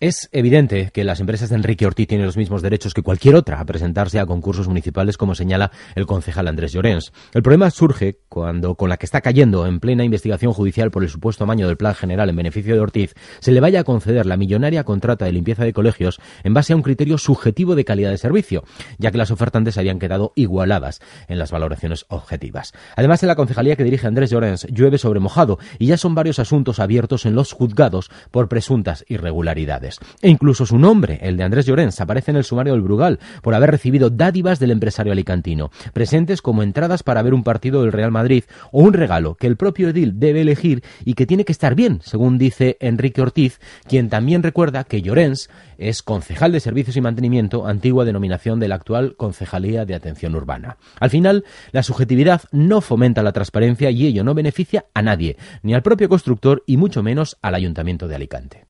Es evidente que las empresas de Enrique Ortiz tienen los mismos derechos que cualquier otra a presentarse a concursos municipales, como señala el concejal Andrés Llorens. El problema surge cuando, con la que está cayendo en plena investigación judicial por el supuesto amaño del Plan General en beneficio de Ortiz, se le vaya a conceder la millonaria contrata de limpieza de colegios en base a un criterio subjetivo de calidad de servicio, ya que las ofertantes habían quedado igualadas en las valoraciones objetivas. Además, en la concejalía que dirige Andrés Llorens llueve sobre mojado y ya son varios asuntos abiertos en los juzgados por presuntas irregularidades. E incluso su nombre, el de Andrés Llorens, aparece en el sumario del Brugal por haber recibido dádivas del empresario alicantino, presentes como entradas para ver un partido del Real Madrid o un regalo que el propio edil debe elegir y que tiene que estar bien, según dice Enrique Ortiz, quien también recuerda que Llorens es concejal de Servicios y Mantenimiento, antigua denominación de la actual Concejalía de Atención Urbana. Al final, la subjetividad no fomenta la transparencia y ello no beneficia a nadie, ni al propio constructor y mucho menos al Ayuntamiento de Alicante.